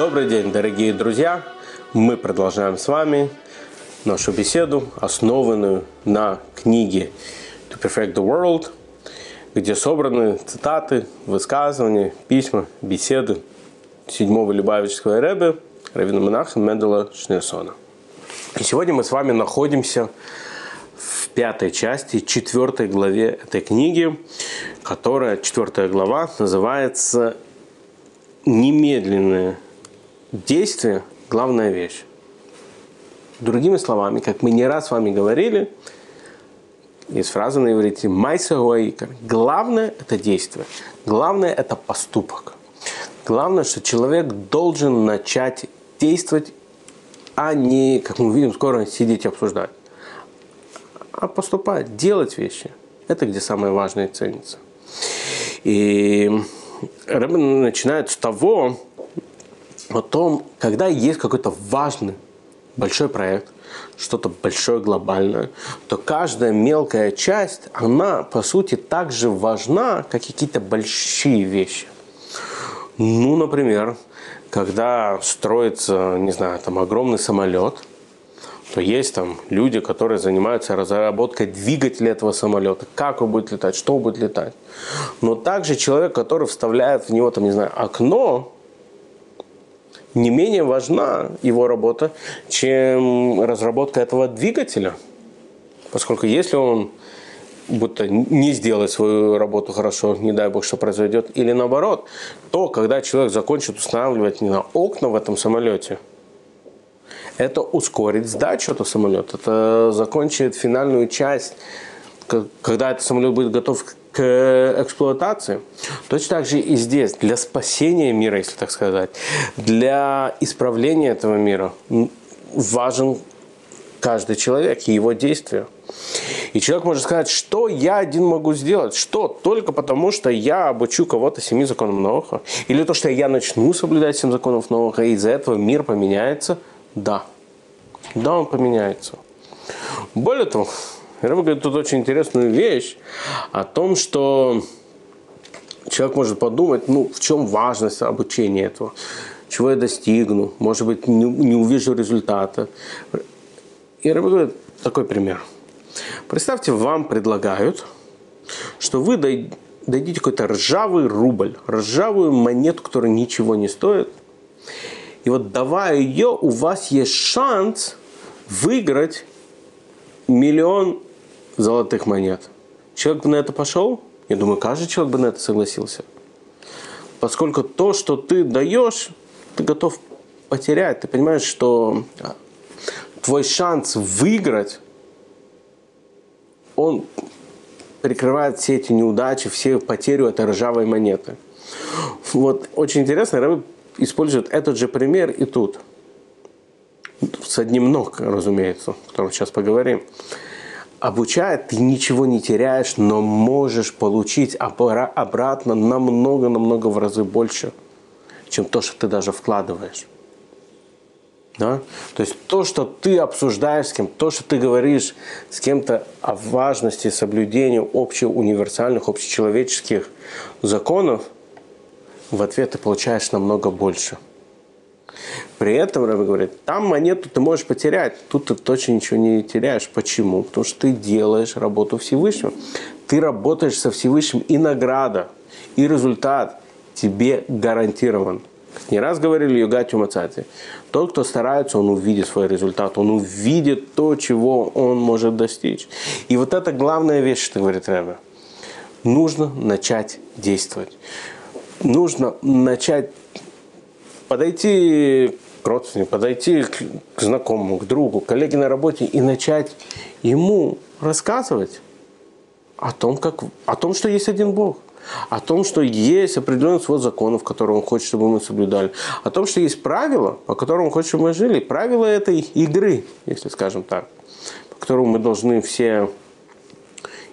Добрый день, дорогие друзья! Мы продолжаем с вами нашу беседу, основанную на книге «To Perfect the World», где собраны цитаты, высказывания, письма, беседы седьмого Любавического Рэбе Равина Монаха Мендела Шнерсона. И сегодня мы с вами находимся в пятой части, четвертой главе этой книги, которая, четвертая глава, называется «Немедленное действие – главная вещь». Другими словами, как мы не раз с вами говорили, есть фраза на иврите «майса Главное – это действие. Главное – это поступок. Главное, что человек должен начать действовать, а не, как мы увидим скоро, сидеть и обсуждать. А поступать, делать вещи. Это где самое важное ценится. И Рэбб начинает с того, о том, когда есть какой-то важный большой проект, что-то большое глобальное, то каждая мелкая часть, она по сути так же важна, как и какие-то большие вещи. Ну, например, когда строится, не знаю, там огромный самолет, то есть там люди, которые занимаются разработкой двигателя этого самолета, как он будет летать, что будет летать. Но также человек, который вставляет в него, там, не знаю, окно, не менее важна его работа, чем разработка этого двигателя. Поскольку если он будто не сделает свою работу хорошо, не дай бог, что произойдет, или наоборот, то когда человек закончит устанавливать не на окна в этом самолете, это ускорит сдачу этого самолета, это закончит финальную часть, когда этот самолет будет готов к эксплуатации. Точно так же и здесь, для спасения мира, если так сказать, для исправления этого мира важен каждый человек и его действия. И человек может сказать, что я один могу сделать, что только потому, что я обучу кого-то семи законам Ноха, или то, что я начну соблюдать семь законов Ноха, и из-за этого мир поменяется. Да, да, он поменяется. Более того, Рэба говорит тут очень интересную вещь о том, что человек может подумать, ну, в чем важность обучения этого, чего я достигну, может быть, не, не увижу результата. И Рэба говорит такой пример. Представьте, вам предлагают, что вы дадите какой-то ржавый рубль, ржавую монету, которая ничего не стоит, и вот давая ее, у вас есть шанс выиграть миллион золотых монет. Человек бы на это пошел? Я думаю, каждый человек бы на это согласился. Поскольку то, что ты даешь, ты готов потерять. Ты понимаешь, что а, твой шанс выиграть, он прикрывает все эти неудачи, все потерю этой ржавой монеты. Вот очень интересно, Рэбби использует этот же пример и тут. С одним ног, разумеется, о котором сейчас поговорим обучая, ты ничего не теряешь, но можешь получить обратно намного-намного в разы больше, чем то, что ты даже вкладываешь. Да? То есть то, что ты обсуждаешь с кем, то, что ты говоришь с кем-то о важности соблюдения общеуниверсальных, общечеловеческих законов, в ответ ты получаешь намного больше – при этом, Рэбе говорит, там монету ты можешь потерять, тут ты точно ничего не теряешь. Почему? Потому что ты делаешь работу Всевышнего. Ты работаешь со Всевышним, и награда, и результат тебе гарантирован. Не раз говорили Йогати Мацати, тот, кто старается, он увидит свой результат, он увидит то, чего он может достичь. И вот это главная вещь, что говорит Рэбе. Нужно начать действовать. Нужно начать подойти к родственнику, подойти к, знакомому, к другу, к коллеге на работе и начать ему рассказывать о том, как, о том, что есть один Бог, о том, что есть определенный свод законов, которые он хочет, чтобы мы соблюдали, о том, что есть правила, по которым он хочет, чтобы мы жили, правила этой игры, если скажем так, по которым мы должны все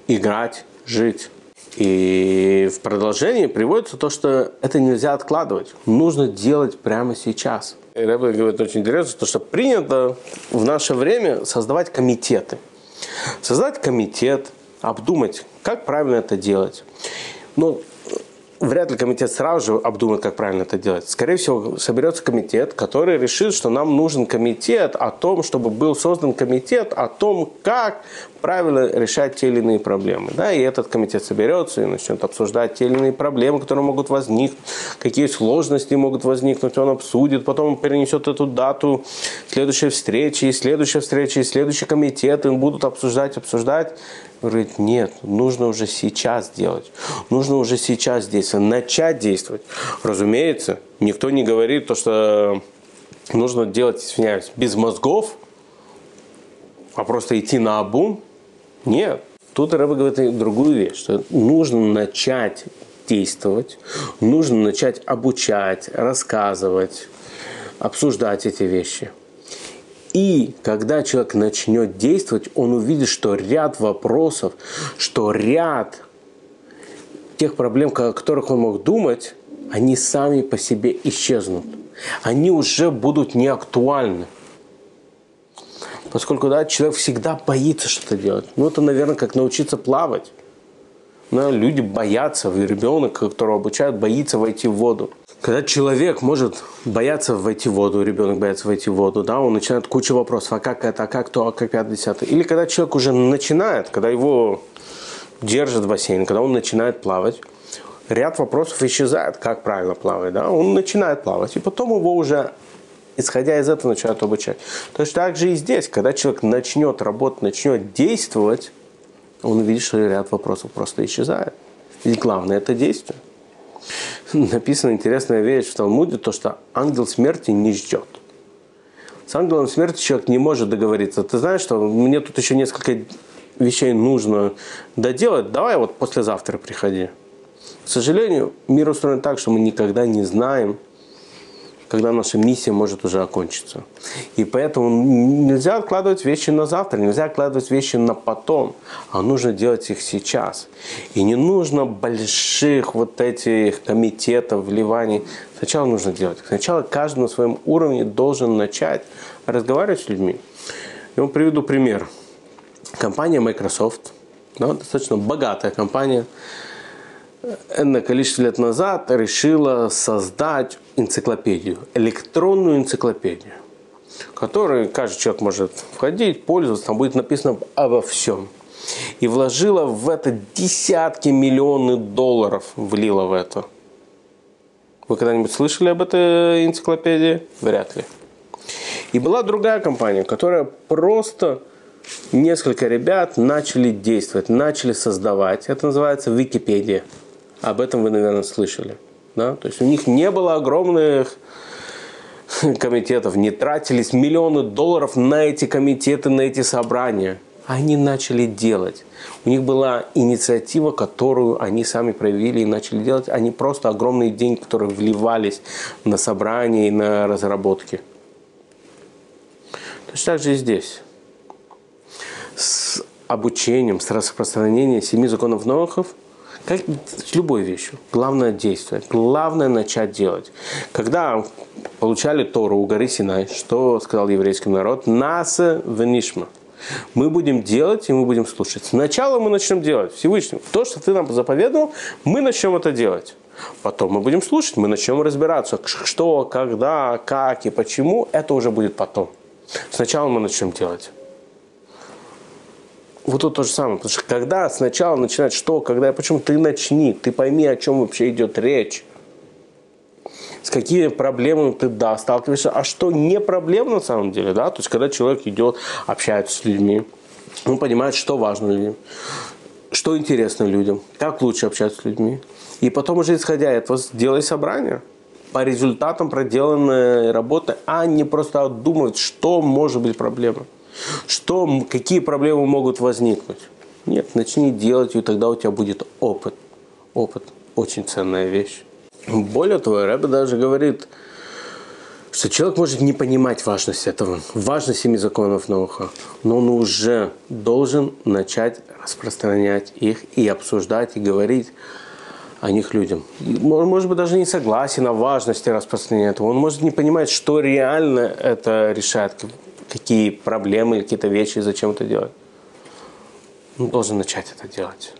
играть, жить. И в продолжении приводится то, что это нельзя откладывать. Нужно делать прямо сейчас. И Рэббе говорит очень интересно, то, что принято в наше время создавать комитеты. Создать комитет, обдумать, как правильно это делать. Но вряд ли комитет сразу же обдумает, как правильно это делать. Скорее всего, соберется комитет, который решит, что нам нужен комитет о том, чтобы был создан комитет о том, как правильно решать те или иные проблемы. Да, и этот комитет соберется и начнет обсуждать те или иные проблемы, которые могут возникнуть, какие сложности могут возникнуть, он обсудит, потом он перенесет эту дату следующей встречи, и следующей встречи, и следующий комитет, и будут обсуждать, обсуждать. Говорит, нет, нужно уже сейчас делать. Нужно уже сейчас действовать, начать действовать. Разумеется, никто не говорит то, что нужно делать, извиняюсь, без мозгов, а просто идти на обум. Нет. Тут Рэба говорит другую вещь, что нужно начать действовать, нужно начать обучать, рассказывать, обсуждать эти вещи. И когда человек начнет действовать, он увидит, что ряд вопросов, что ряд тех проблем, о которых он мог думать, они сами по себе исчезнут. Они уже будут неактуальны. Поскольку да, человек всегда боится что-то делать. Ну, это, наверное, как научиться плавать. Да, люди боятся, ребенок, которого обучают, боится войти в воду. Когда человек может бояться войти в воду, ребенок боится войти в воду, да, он начинает кучу вопросов, а как это, а как то, а как пятое, десятое. Или когда человек уже начинает, когда его держит в бассейн, когда он начинает плавать, ряд вопросов исчезает, как правильно плавать, да, он начинает плавать, и потом его уже исходя из этого начинают обучать. То есть так же и здесь, когда человек начнет работать, начнет действовать, он увидит, что ряд вопросов просто исчезает. Ведь главное это действие. Написана интересная вещь в Талмуде, то, что ангел смерти не ждет. С ангелом смерти человек не может договориться. Ты знаешь, что мне тут еще несколько вещей нужно доделать, давай вот послезавтра приходи. К сожалению, мир устроен так, что мы никогда не знаем, когда наша миссия может уже окончиться. И поэтому нельзя откладывать вещи на завтра, нельзя откладывать вещи на потом, а нужно делать их сейчас. И не нужно больших вот этих комитетов, вливаний. Сначала нужно делать. Сначала каждый на своем уровне должен начать разговаривать с людьми. Я вам приведу пример. Компания Microsoft, да, достаточно богатая компания, энное количество лет назад решила создать энциклопедию, электронную энциклопедию, в которой каждый человек может входить, пользоваться, там будет написано обо всем. И вложила в это десятки миллионов долларов, влила в это. Вы когда-нибудь слышали об этой энциклопедии? Вряд ли. И была другая компания, которая просто несколько ребят начали действовать, начали создавать. Это называется Википедия. Об этом вы, наверное, слышали. Да? То есть у них не было огромных комитетов, не тратились миллионы долларов на эти комитеты, на эти собрания. Они начали делать. У них была инициатива, которую они сами проявили и начали делать, не просто огромные деньги, которые вливались на собрания и на разработки. Точно так же и здесь. С обучением, с распространением семи законов Нохов – как с любой вещью. Главное действие. Главное начать делать. Когда получали Тору у горы Синай, что сказал еврейский народ? Наса венишма. Мы будем делать и мы будем слушать. Сначала мы начнем делать. Всевышний. То, что ты нам заповедовал, мы начнем это делать. Потом мы будем слушать, мы начнем разбираться, что, когда, как и почему. Это уже будет потом. Сначала мы начнем делать вот тут то же самое. Потому что когда сначала начинать что, когда, почему ты начни, ты пойми, о чем вообще идет речь. С какими проблемами ты, да, сталкиваешься, а что не проблема на самом деле, да, то есть когда человек идет, общается с людьми, он понимает, что важно людям, что интересно людям, как лучше общаться с людьми. И потом уже исходя из этого, делай собрание по результатам проделанной работы, а не просто отдумывать, что может быть проблемой. Что, какие проблемы могут возникнуть? Нет, начни делать, и тогда у тебя будет опыт. Опыт – очень ценная вещь. Более того, Рэбе даже говорит, что человек может не понимать важность этого, важность семи законов наука, но он уже должен начать распространять их и обсуждать, и говорить о них людям. Он, может быть, даже не согласен о важности распространения этого. Он может не понимать, что реально это решает, какие проблемы какие-то вещи, зачем это делать. Он должен начать это делать.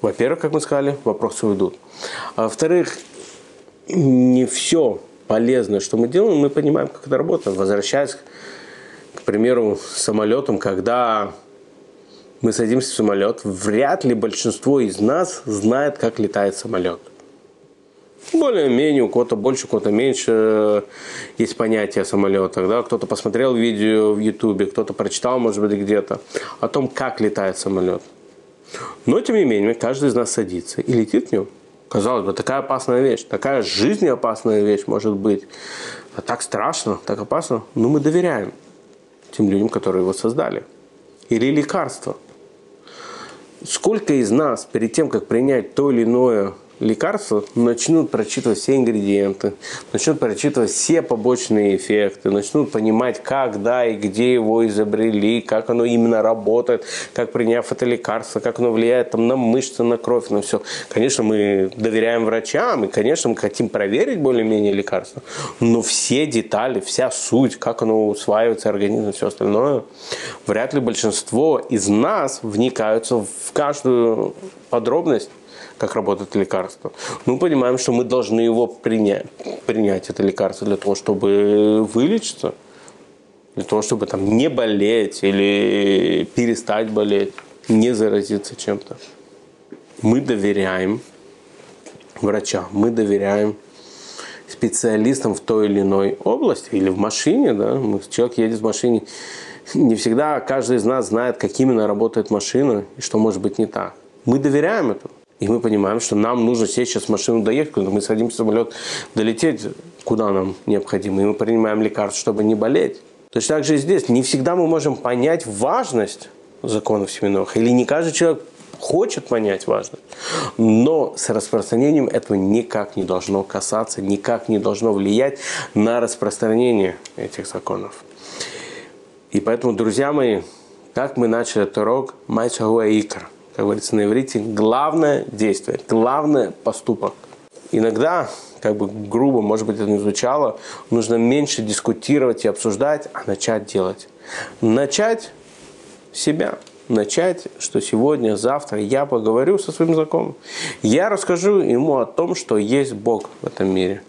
во-первых, как мы сказали, вопросы уйдут. А во-вторых, не все полезное, что мы делаем, мы понимаем, как это работает. Возвращаясь, к примеру, самолетом, когда мы садимся в самолет, вряд ли большинство из нас знает, как летает самолет. Более-менее, у кого-то больше, у кого-то меньше есть понятие о самолетах. Да? Кто-то посмотрел видео в Ютубе, кто-то прочитал, может быть, где-то о том, как летает самолет. Но, тем не менее, каждый из нас садится и летит в нем. Казалось бы, такая опасная вещь, такая жизнеопасная вещь может быть. А так страшно, так опасно. Но мы доверяем тем людям, которые его создали. Или лекарство. Сколько из нас перед тем, как принять то или иное лекарства начнут прочитывать все ингредиенты, начнут прочитывать все побочные эффекты, начнут понимать, когда и где его изобрели, как оно именно работает, как приняв это лекарство, как оно влияет там, на мышцы, на кровь, на все. Конечно, мы доверяем врачам, и, конечно, мы хотим проверить более-менее лекарство, но все детали, вся суть, как оно усваивается организм, все остальное, вряд ли большинство из нас вникаются в каждую подробность как работает лекарство. Мы понимаем, что мы должны его принять, принять это лекарство для того, чтобы вылечиться, для того, чтобы там не болеть или перестать болеть, не заразиться чем-то. Мы доверяем врачам, мы доверяем специалистам в той или иной области или в машине, да, человек едет в машине, не всегда каждый из нас знает, как именно работает машина и что может быть не так. Мы доверяем этому. И мы понимаем, что нам нужно сесть сейчас в машину доехать, куда мы садимся в самолет, долететь, куда нам необходимо. И мы принимаем лекарства, чтобы не болеть. Точно так же и здесь. Не всегда мы можем понять важность законов Семенова. Или не каждый человек хочет понять важность. Но с распространением этого никак не должно касаться, никак не должно влиять на распространение этих законов. И поэтому, друзья мои, как мы начали этот урок, Майчагуа Икр – как говорится на иврите, главное действие, главный поступок. Иногда, как бы грубо, может быть, это не звучало, нужно меньше дискутировать и обсуждать, а начать делать. Начать себя. Начать, что сегодня, завтра я поговорю со своим знакомым. Я расскажу ему о том, что есть Бог в этом мире.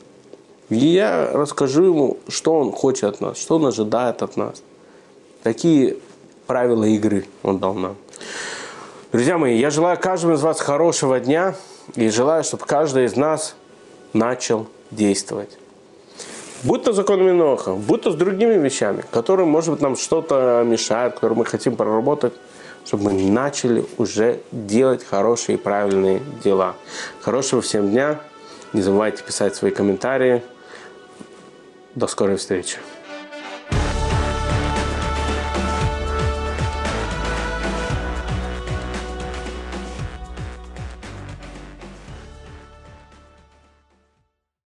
И я расскажу ему, что он хочет от нас, что он ожидает от нас. Такие правила игры он дал нам. Друзья мои, я желаю каждому из вас хорошего дня и желаю, чтобы каждый из нас начал действовать. Будь то законами Ноха, будь то с другими вещами, которые, может быть, нам что-то мешают, которые мы хотим проработать, чтобы мы начали уже делать хорошие и правильные дела. Хорошего всем дня. Не забывайте писать свои комментарии. До скорой встречи.